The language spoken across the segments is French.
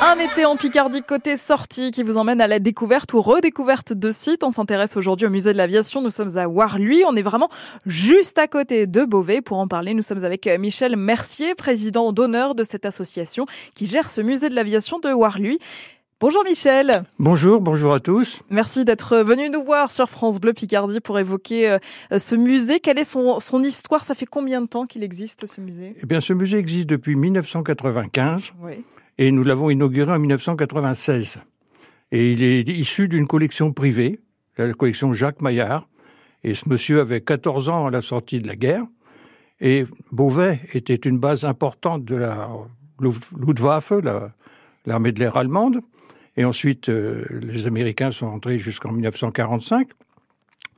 Un été en Picardie côté sortie qui vous emmène à la découverte ou redécouverte de sites. On s'intéresse aujourd'hui au musée de l'aviation. Nous sommes à Warluy. On est vraiment juste à côté de Beauvais. Pour en parler, nous sommes avec Michel Mercier, président d'honneur de cette association qui gère ce musée de l'aviation de Warluy. Bonjour Michel. Bonjour, bonjour à tous. Merci d'être venu nous voir sur France Bleu Picardie pour évoquer euh, ce musée. Quelle est son, son histoire? Ça fait combien de temps qu'il existe ce musée? Eh bien, ce musée existe depuis 1995 Oui. Et nous l'avons inauguré en 1996. Et il est issu d'une collection privée, la collection Jacques Maillard. Et ce monsieur avait 14 ans à la sortie de la guerre. Et Beauvais était une base importante de la Luftwaffe, la- l'armée de l'air allemande. Et ensuite, euh, les Américains sont entrés jusqu'en 1945.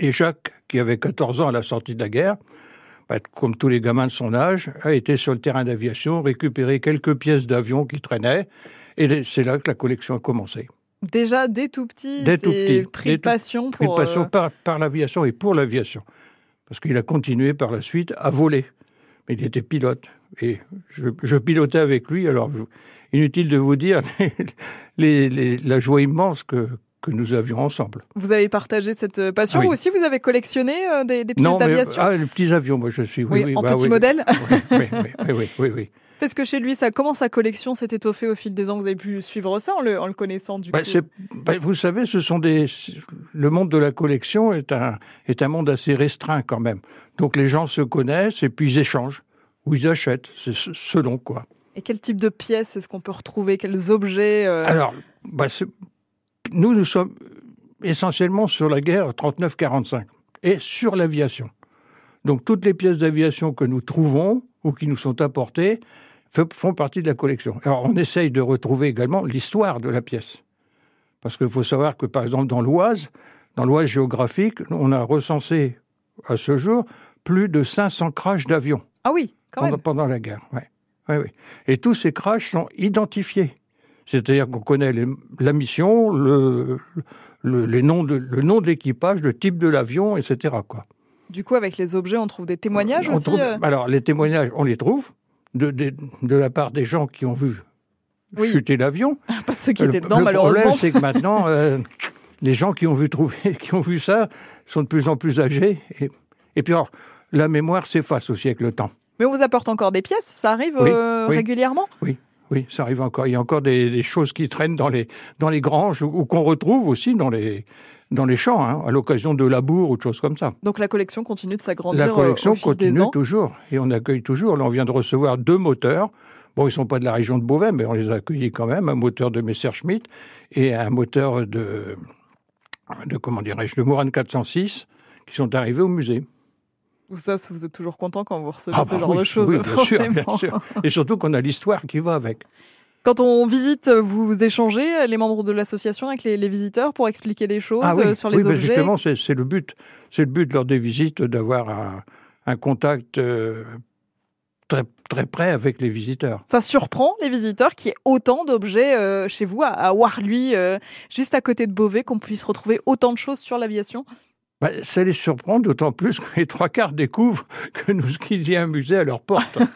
Et Jacques, qui avait 14 ans à la sortie de la guerre, comme tous les gamins de son âge, a été sur le terrain d'aviation, récupéré quelques pièces d'avion qui traînaient. Et c'est là que la collection a commencé. Déjà dès tout petit, Dès tout petit, pris dès de tout- passion Pris de pour. passion euh, par, par l'aviation et pour l'aviation. Parce qu'il a continué par la suite à voler. Mais il était pilote. Et je, je pilotais avec lui. Alors, inutile de vous dire les- les- la joie immense que, que nous avions ensemble. Vous avez partagé cette euh, passion. Ah oui. Vous aussi, vous avez collectionné euh, des, des pièces d'aviation? ah, les petits avions, moi je suis. Oui, Oui, oui, en bah petit oui. modèle. Oui, oui, oui. Parce que chez lui, ça commence sa collection s'est étoffée au fil des ans? Vous avez pu suivre ça en le, en le connaissant du Bah, coup? c'est- bah, vous savez, ce sont des. Le monde de la collection est un, est un monde assez restreint quand même. Donc les gens se connaissent et puis ils échangent ou ils achètent. C'est ce- selon quoi. Et quel type de pièces est-ce qu'on peut retrouver? Quels objets euh, Alors, bah, c'est- nous, nous sommes essentiellement sur la guerre 39-45 et sur l'aviation. Donc toutes les pièces d'aviation que nous trouvons ou qui nous sont apportées font partie de la collection. Alors on essaye de retrouver également l'histoire de la pièce. Parce qu'il faut savoir que par exemple dans l'Oise, dans l'Oise géographique, on a recensé à ce jour plus de 500 crashs d'avions Ah oui, quand pendant, même. pendant la guerre. Ouais. Ouais, ouais. Et tous ces crashs sont identifiés. C'est-à-dire qu'on connaît les- la mission, le, le, les noms de, le nom de l'équipage, le type de l'avion, etc. Quoi. Du coup, avec les objets, on trouve des témoignages On aussi. trouve- euh, Alors, les témoignages, on les trouve de, de, de la part des gens qui ont vu Oui. chuter l'avion. Pas de ceux qui Le- étaient dedans, le malheureusement. problème, c'est que maintenant, euh, les gens qui ont vu trouver, qui ont vu ça, sont de plus en plus âgés. Et, et puis, alors, la mémoire s'efface aussi avec le temps. Mais on vous apporte encore des pièces. Ça arrive Oui, euh, oui. régulièrement? Oui, ça arrive encore. Il y a encore des, des choses qui traînent dans les, dans les granges ou, ou qu'on retrouve aussi dans les, dans les champs, hein, à l'occasion de labours ou de choses comme ça. Donc la collection continue de s'agrandir La euh, collection au fil des continue ans. toujours et on accueille toujours. Là, on vient de recevoir deux moteurs. Bon, ils sont pas de la région de Beauvais, mais on les a accueillis quand même. Un moteur de Messerschmitt et un moteur de, de comment dirais-je, de Moran 406 qui sont arrivés au musée. Ou ça, vous êtes toujours content quand vous recevez Ah ce bah genre oui, de choses, oui, bien sûr, bien sûr. Et surtout qu'on a l'histoire qui va avec. Quand on visite, vous échangez euh, les membres de l'association avec les, les visiteurs pour expliquer des choses Ah oui, euh, sur les oui, objets. justement, c'est c'est le but. C'est le but lors des visites d'avoir un, un contact euh, très, très près avec les visiteurs. Ça surprend les visiteurs qu'il y ait autant d'objets euh, chez vous, à, à Warluy, euh, juste à côté de Beauvais, qu'on puisse retrouver autant de choses sur l'aviation? Ben, ça les surprend d'autant plus que les trois quarts découvrent que nous qu'il y a un musée à leur porte.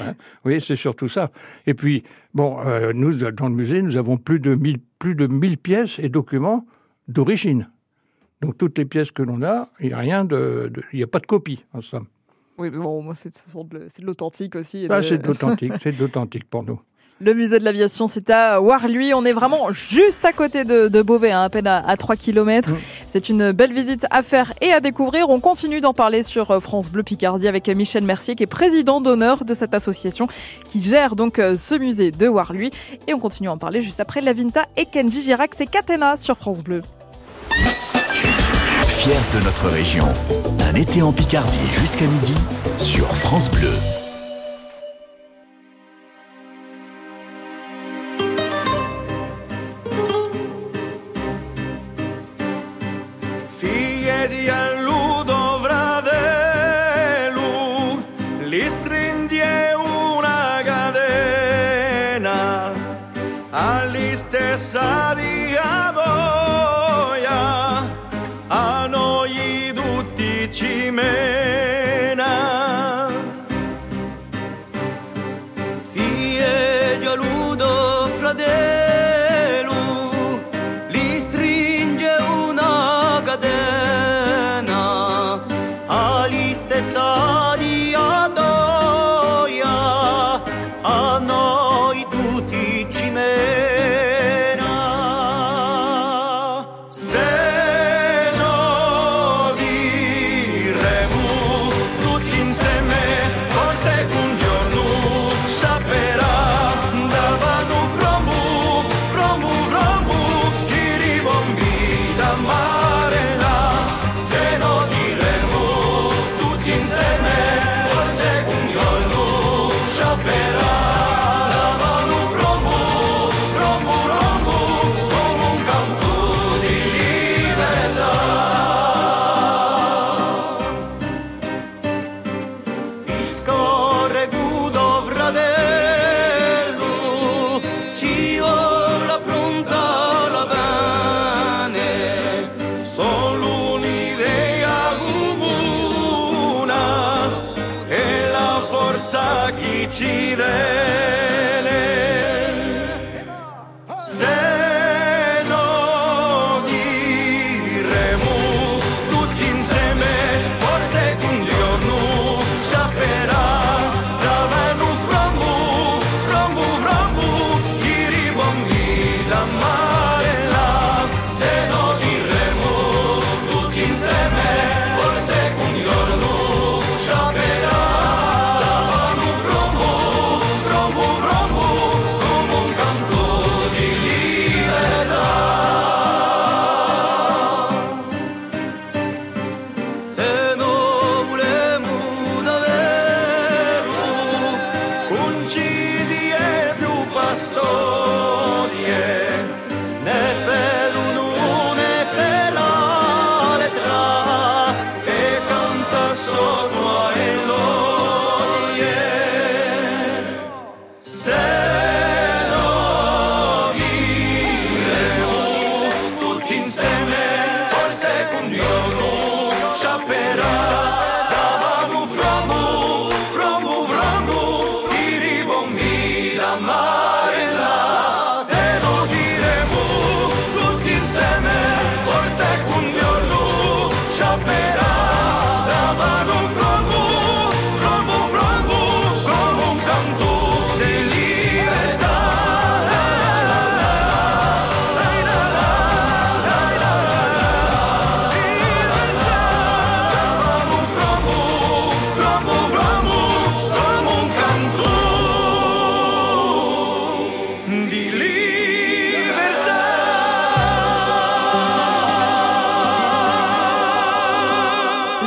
Hein, oui, c'est surtout ça. Et puis, bon, euh, nous, dans le musée, nous avons plus de 1000, plus de 1000 pièces et documents d'origine. Donc, toutes les pièces que l'on a, il n'y a rien de, il n'y a pas de copie, en somme. Oui, mais bon, moi, c'est de l'authentique aussi. de- c'est de l'authentique, c'est de l'authentique pour nous. Le musée de l'aviation, c'est à Warluy. On est vraiment juste à côté de, de Beauvais, hein, à peine à, à 3 km. Mm. C'est une belle visite à faire et à découvrir. On continue d'en parler sur euh, France Bleu Picardie avec Michel Mercier, qui est président d'honneur de cette association qui gère donc euh, ce musée de Warluy. Et on continue à en parler juste après Lavinta et Kenji Girac. C'est Catena sur France Bleu. Fier de notre région. Un été en Picardie jusqu'à midi sur France Bleu. alistezadí yourself better. Chuck E.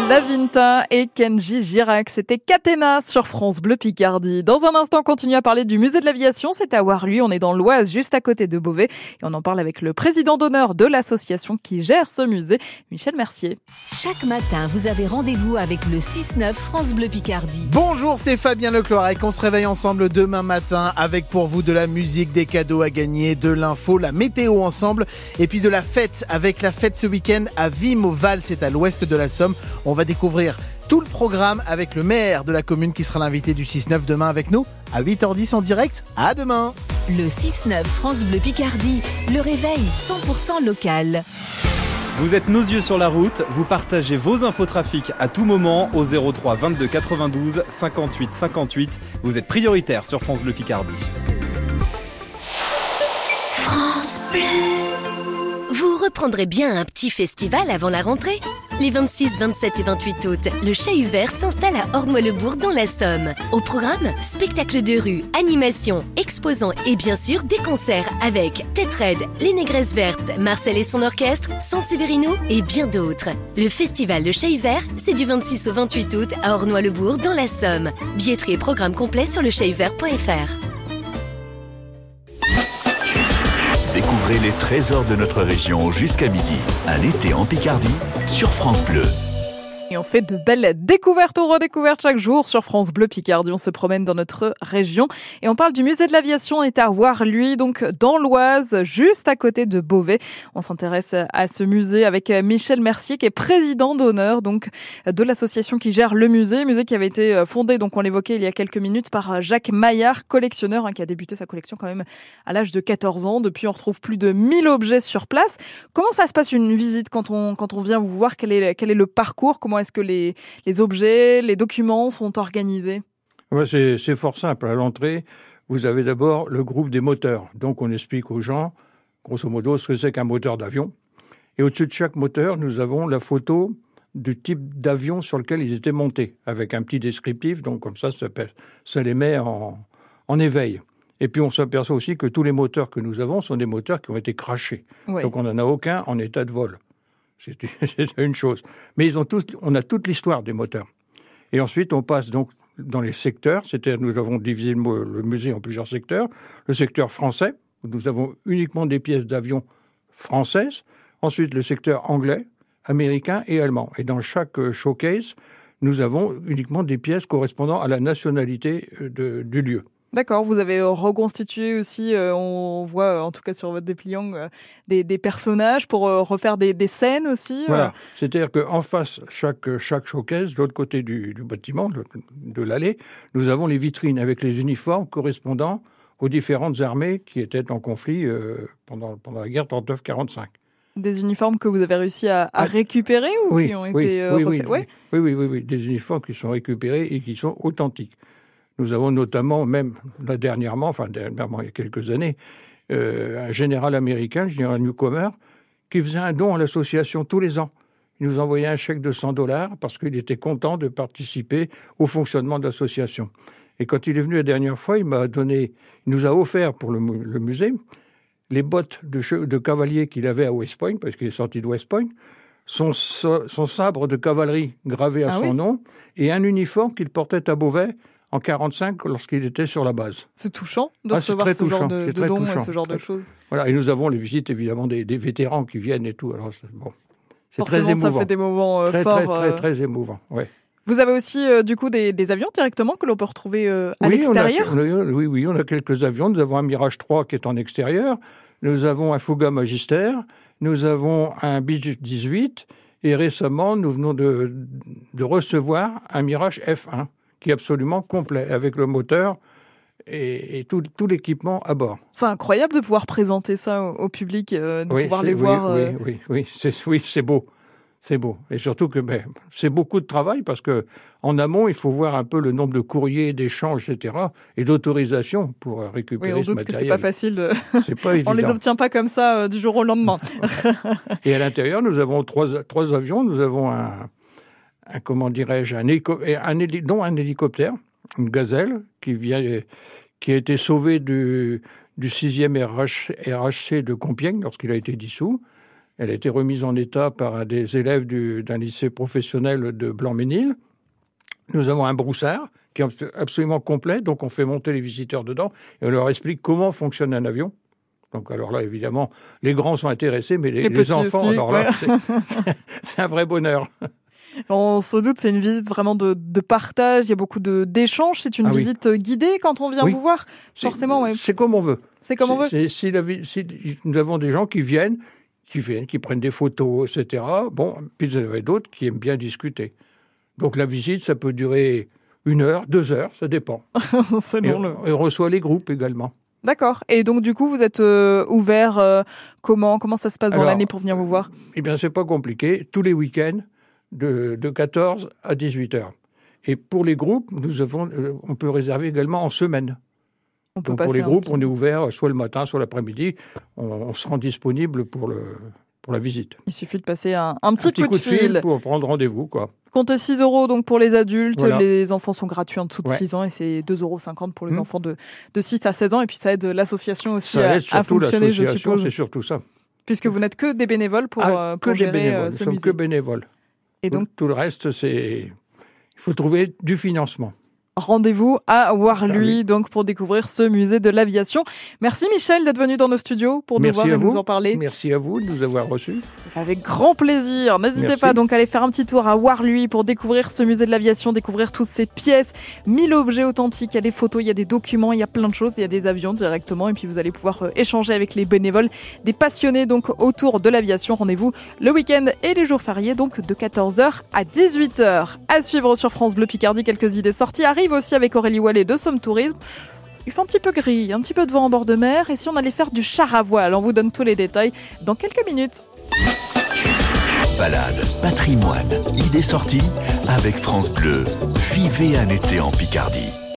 libertà. La Vinta et Kenji Girac, c'était Catena sur France Bleu Picardie. Dans un instant, on continue à parler du musée de l'aviation, c'est à Warluy, on est dans l'Oise, juste à côté de Beauvais, et on en parle avec le président d'honneur de l'association qui gère ce musée, Michel Mercier. Chaque matin, vous avez rendez-vous avec le 6-9 France Bleu Picardie. Bonjour, c'est Fabien Leclorec. On se réveille ensemble demain matin avec pour vous de la musique, des cadeaux à gagner, de l'info, la météo ensemble et puis de la fête avec la fête ce week-end à Vim au Val, c'est à l'ouest de la Somme. On va découvrir tout le programme avec le maire de la commune qui sera l'invité du 6-9 demain avec nous à 8h10 en direct. À demain. Le 6-9 France Bleu Picardie, le réveil 100% local. Vous êtes nos yeux sur la route, vous partagez vos infos trafic à tout moment au 03 22 92 58 58. Vous êtes prioritaire sur France Bleu Picardie. France Bleu. Vous reprendrez bien un petit festival avant la rentrée? Les 26, 27 et 28 août, le Chat Vert s'installe à Ornois-le-Bourg dans la Somme. Au programme, spectacle de rue, animation, exposants et bien sûr des concerts avec Tetraed, Les Négresses Vertes, Marcel et son orchestre, San Severino et bien d'autres. Le festival Le Chat Vert, c'est du 26 au 28 août à Ornois-le-Bourg dans la Somme. Billetterie et programme complet sur lechatvert.fr. Les trésors de notre région jusqu'à midi. Un été en Picardie sur France Bleu. Et on fait de belles découvertes ou redécouvertes chaque jour sur France Bleu Picardie. On se promène dans notre région et on parle du musée de l'aviation. On est à Warluy, donc dans l'Oise, juste à côté de Beauvais. On s'intéresse à ce musée avec Michel Mercier, qui est président d'honneur donc de l'association qui gère le musée. Musée qui avait été fondé, donc on l'évoquait il y a quelques minutes, par Jacques Maillard, collectionneur, hein, qui a débuté sa collection quand même à l'âge de 14 ans. Depuis, on retrouve plus de 1000 objets sur place. Comment ça se passe une visite quand on, quand on vient vous voir? Quel est, quel est le parcours? Est-ce que les, les objets, les documents sont organisés? Ouais, C'est fort simple. À l'entrée, vous avez d'abord le groupe des moteurs. Donc, on explique aux gens, grosso modo, ce que c'est qu'un moteur d'avion. Et au-dessus de chaque moteur, nous avons la photo du type d'avion sur lequel ils étaient montés, avec un petit descriptif. Donc, comme ça, ça, ça les met en, en éveil. Et puis, on s'aperçoit aussi que tous les moteurs que nous avons sont des moteurs qui ont été crachés. Oui. Donc, on n'en a aucun en état de vol. C'est une chose. Mais ils ont tous, on a toute l'histoire des moteurs. Et ensuite, on passe donc dans les secteurs. C'est-à-dire, nous avons divisé le, musée en plusieurs secteurs. Le secteur français, où nous avons uniquement des pièces d'avion françaises. Ensuite, le secteur anglais, américain et allemand. Et dans chaque showcase, nous avons uniquement des pièces correspondant à la nationalité de, du lieu. D'accord, vous avez euh, reconstitué aussi, euh, on voit euh, en tout cas sur votre dépliant, euh, des, des personnages pour refaire des, des scènes aussi. Voilà. C'est-à-dire qu'en face, chaque, chaque showcase, de l'autre côté du, du bâtiment, de, de l'allée, nous avons les vitrines avec les uniformes correspondant aux différentes armées qui étaient en conflit pendant, pendant la guerre 39-45. Des uniformes que vous avez réussi à, à Ah. récupérer ou Oui, qui ont oui, été euh, oui, refaits? Ouais. oui, oui, oui, oui, des uniformes qui sont récupérés et qui sont authentiques. Nous avons notamment, même là dernièrement, enfin dernièrement il y a quelques années, euh, un général américain, le général Newcomer, qui faisait un don à l'association tous les ans. Il nous envoyait un chèque de 100 dollars parce qu'il était content de participer au fonctionnement de l'association. Et quand il est venu la dernière fois, il m'a donné, il nous a offert pour le, le musée les bottes de, che- de cavalier qu'il avait à West Point, parce qu'il est sorti de West Point, son, son sabre de cavalerie gravé à Ah son oui? nom et un uniforme qu'il portait à Beauvais en 45 lorsqu'il était sur la base. C'est touchant de Ah, recevoir ce genre touchant, de, c'est de dons et ce genre de choses. Voilà, et nous avons les visites évidemment des, des vétérans qui viennent et tout. Alors c'est bon, c'est très Forcément, ça émouvant. fait des moments euh, très, forts. très, très, euh. très émouvant. Ouais. Vous avez aussi euh, du coup des, des avions directement que l'on peut retrouver euh, à Oui, on a- l'extérieur on a- oui, oui, on a quelques avions. Nous avons un Mirage 3 qui est en extérieur. Nous avons un Fouga Magister. Nous avons un Beach 18. Et récemment, nous venons de, de recevoir un Mirage F1 qui est absolument complet avec le moteur et, et tout, tout l'équipement à bord. C'est incroyable de pouvoir présenter ça au, au public, euh, de pouvoir les oui, voir. Oui, euh, oui, oui, c'est oui, c'est beau. C'est beau. Et surtout que ben, c'est beaucoup de travail parce que en amont, il faut voir un peu le nombre de courriers, d'échanges, etc. et d'autorisations pour euh, Oui, récupérer on ce doute que c'est pas facile. de- pas on les obtient pas comme ça euh, du jour au lendemain. Et à l'intérieur, nous avons trois, trois avions. Nous avons un, un comment dirais-je, un, hélico- un, héli- non, un hélicoptère, une gazelle, qui, vient, qui a été sauvée du, du 6e RH, RHC de Compiègne lorsqu'il a été dissous. Elle a été remise en état par des élèves du- d'un lycée professionnel de Blanc-Ménil. Nous avons un broussard qui est abs- absolument complet, donc on fait monter les visiteurs dedans et on leur explique comment fonctionne un avion. Donc alors là, évidemment, les grands sont intéressés, mais les, Les enfants, aussi, alors là, ouais. c'est un vrai bonheur. On se doute, c'est une visite vraiment de, de partage. Il y a beaucoup d'échanges. C'est une Ah visite euh, guidée quand on vient Oui. vous voir. C'est- Forcément, ouais. C'est comme on veut. C'est comme on veut. Si la si nous avons des gens qui viennent, qui viennent, qui prennent des photos, etc. Bon, puis vous en avez d'autres qui aiment bien discuter. Donc la visite, ça peut durer une heure, deux heures, ça dépend. Et le- on, et on reçoit les groupes également. D'accord. Et donc du coup, vous êtes euh, ouvert. euh, comment comment ça se passe dans l'année pour venir vous voir? Eh bien, c'est pas compliqué. Tous les week-ends, de, de 14 à 18 heures. Et pour les groupes, nous avons, euh, on peut réserver également en semaine. On peut Donc pour les groupes, petit- on est ouvert soit le matin, soit l'après-midi. On, on se rend disponible pour, le, pour la visite. Il suffit de passer un, un petit, Un coup, de fil. pour prendre rendez-vous. quoi. Comptez 6 euros donc pour les adultes. Voilà. Les enfants sont gratuits en dessous de Ouais. 6 ans et c'est 2,50 euros pour les Hmm. enfants de, de 6 à 16 ans. Et puis ça aide l'association aussi Ça à, aide à surtout fonctionner, je suppose. c'est surtout ça. Puisque vous n'êtes que des bénévoles pour, Ah, euh, que pour des gérer bénévoles. euh, Nous ce sommes musée. que bénévoles. Et Tout- donc, tout le reste, c'est. Il faut trouver du financement. Rendez-vous à Warlui Ah donc pour découvrir ce musée de l'aviation. Merci Michel d'être venu dans nos studios pour nous Merci voir et vous. nous en parler. Merci à vous de nous avoir reçus. Avec grand plaisir. N'hésitez pas donc à aller faire un petit tour à Warlui pour découvrir ce musée de l'aviation, découvrir toutes ces pièces, 1000 objets authentiques. Il y a des photos, il y a des documents, il y a plein de choses. Il y a des avions directement et puis vous allez pouvoir euh, échanger avec les bénévoles, des passionnés donc autour de l'aviation. Rendez-vous le week-end et les jours fériés donc de 14h à 18h. À suivre sur France Bleu Picardie, quelques idées sorties arrivent aussi avec Aurélie Wallet de Somme Tourisme. Il fait un petit peu gris, un petit peu de vent en bord de mer. Et si on allait faire du char à voile On vous donne tous les détails dans quelques minutes. Balade, patrimoine, idées sorties avec France Bleu. Vivez un été en Picardie.